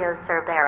Radio Cerbero.